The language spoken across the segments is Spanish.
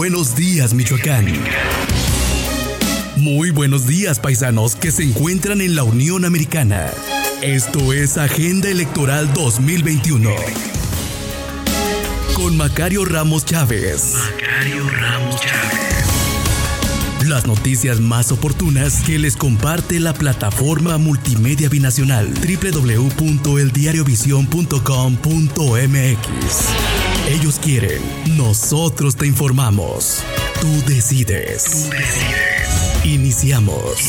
buenos días, Michoacán. Muy buenos días, paisanos que se encuentran en la Unión Americana. Esto es Agenda Electoral 2021. Con Macario Ramos Chávez. Macario Ramos Chávez. Las noticias más oportunas que les comparte la plataforma multimedia binacional www.eldiariovision.com.mx. Ellos quieren, nosotros te informamos. Tú decides. Tú decides. Iniciamos.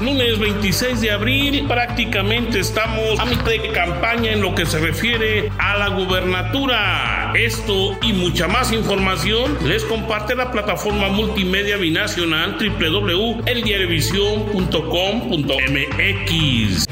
Lunes 26 de abril, prácticamente estamos a mitad de campaña en lo que se refiere a la gubernatura. Esto y mucha más información les comparte la plataforma multimedia binacional www.eldiarevision.com.mx.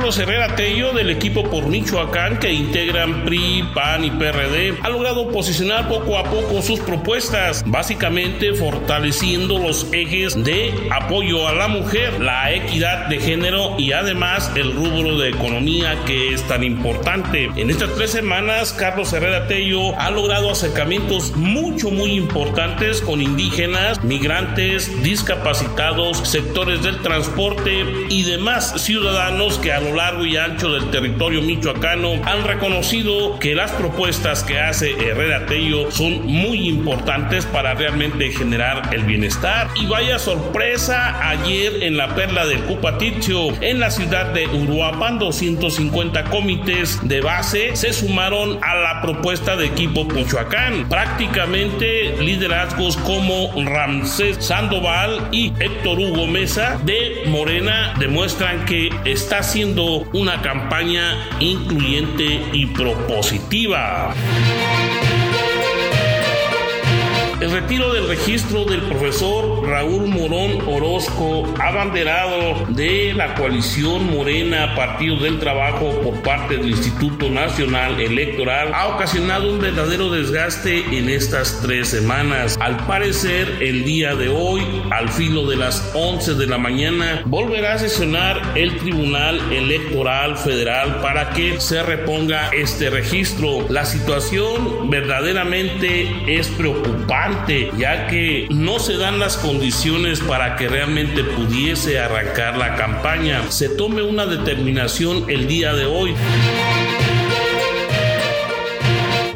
Carlos Herrera Tello del equipo por Michoacán que integran PRI, PAN y PRD ha logrado posicionar poco a poco sus propuestas, básicamente fortaleciendo los ejes de apoyo a la mujer, la equidad de género y además el rubro de economía que es tan importante. En estas tres semanas, Carlos Herrera Tello ha logrado acercamientos mucho, muy importantes con indígenas, migrantes, discapacitados, sectores del transporte y demás ciudadanos que a largo y ancho del territorio michoacano han reconocido que las propuestas que hace Herrera Tello son muy importantes para realmente generar el bienestar. Y vaya sorpresa, ayer en la perla del Cupaticio, en la ciudad de Uruapan, 250 comités de base se sumaron a la propuesta de equipo Michoacán. Prácticamente liderazgos como Ramsés Sandoval y Héctor Hugo Mesa de Morena demuestran que está siendo una campaña incluyente y propositiva. Retiro del registro del profesor Raúl Morón Orozco, abanderado de la coalición Morena Partido del Trabajo por parte del Instituto Nacional Electoral, ha ocasionado un verdadero desgaste en estas tres semanas. Al parecer, el día de hoy, al filo de las 11 de la mañana, volverá a sesionar el Tribunal Electoral Federal para que se reponga este registro. La situación verdaderamente es preocupante ya que no se dan las condiciones para que realmente pudiese arrancar la campaña. Se tome una determinación el día de hoy.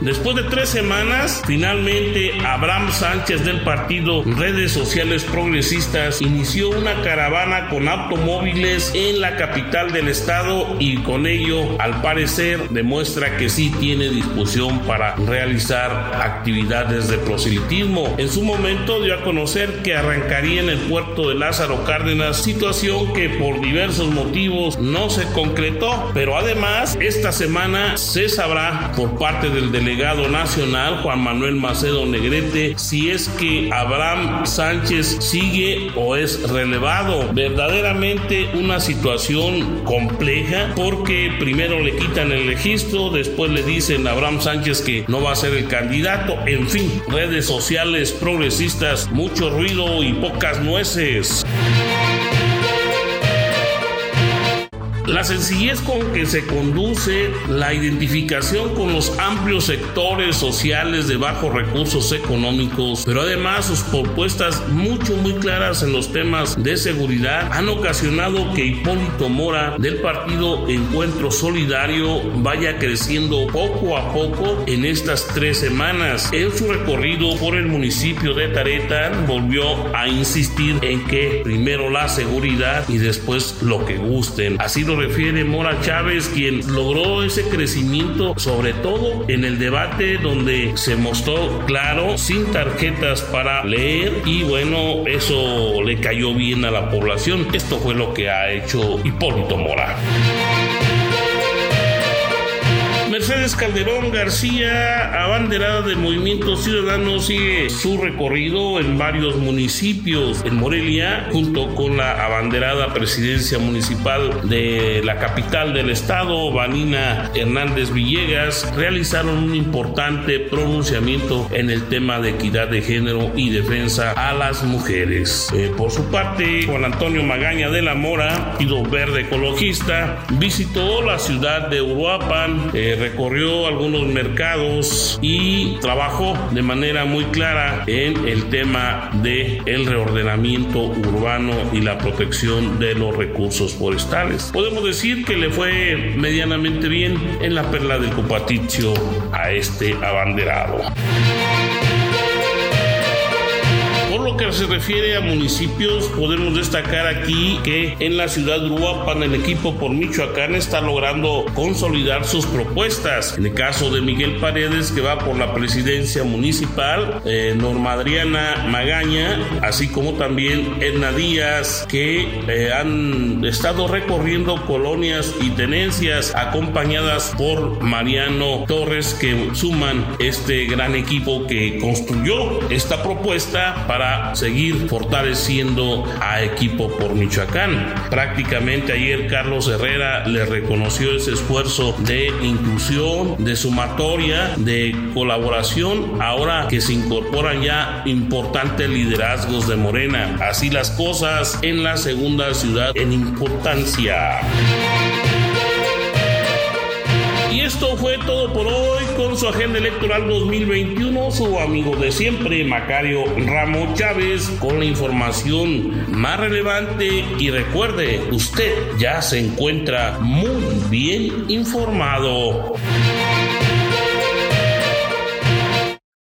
Después de tres semanas, finalmente Abraham Sánchez del partido Redes Sociales Progresistas inició una caravana con automóviles en la capital del estado y con ello, al parecer, demuestra que sí tiene disposición para realizar actividades de proselitismo. En su momento dio a conocer que arrancaría en el puerto de Lázaro Cárdenas, situación que por diversos motivos no se concretó, pero además esta semana se sabrá por parte del delegado delegado nacional Juan Manuel Macedo Negrete si es que Abraham Sánchez sigue o es relevado. Verdaderamente una situación compleja porque primero le quitan el registro, después le dicen a Abraham Sánchez que no va a ser el candidato. En fin, redes sociales progresistas, mucho ruido y pocas nueces. La sencillez con que se conduce la identificación con los amplios sectores sociales de bajos recursos económicos, pero además sus propuestas mucho muy claras en los temas de seguridad han ocasionado que Hipólito Mora del partido Encuentro Solidario vaya creciendo poco a poco en estas tres semanas. En su recorrido por el municipio de Tareta volvió a insistir en que primero la seguridad y después lo que gusten. Así lo refiere Mora Chávez, quien logró ese crecimiento, sobre todo en el debate donde se mostró claro, sin tarjetas para leer, y bueno, eso le cayó bien a la población. Esto fue lo que ha hecho Hipólito Mora. Mercedes Calderón García, abanderada del Movimiento Ciudadano, sigue su recorrido en varios municipios en Morelia, junto con la abanderada presidencia municipal de la capital del estado, Vanina Hernández Villegas, realizaron un importante pronunciamiento en el tema de equidad de género y defensa a las mujeres. Eh, por su parte, Juan Antonio Magaña de la Mora, Pido Verde Ecologista, visitó la ciudad de Uruapan, eh, recorrió algunos mercados y trabajó de manera muy clara en el tema de el reordenamiento urbano y la protección de los recursos forestales. Podemos decir que le fue medianamente bien en la perla del Copaticio a este abanderado. Se refiere a municipios, podemos destacar aquí que en la ciudad de Uruapan el equipo por Michoacán está logrando consolidar sus propuestas. En el caso de Miguel Paredes, que va por la presidencia municipal, eh, Norma Adriana Magaña, así como también Edna Díaz, que eh, han estado recorriendo colonias y tenencias acompañadas por Mariano Torres, que suman este gran equipo que construyó esta propuesta para seguir fortaleciendo a equipo por Michoacán. Prácticamente ayer Carlos Herrera le reconoció ese esfuerzo de inclusión, de sumatoria, de colaboración, ahora que se incorporan ya importantes liderazgos de Morena. Así las cosas en la segunda ciudad en importancia. Y esto fue todo por hoy con su agenda electoral 2021, su amigo de siempre, Macario Ramos Chávez, con la información más relevante. Y recuerde, usted ya se encuentra muy bien informado.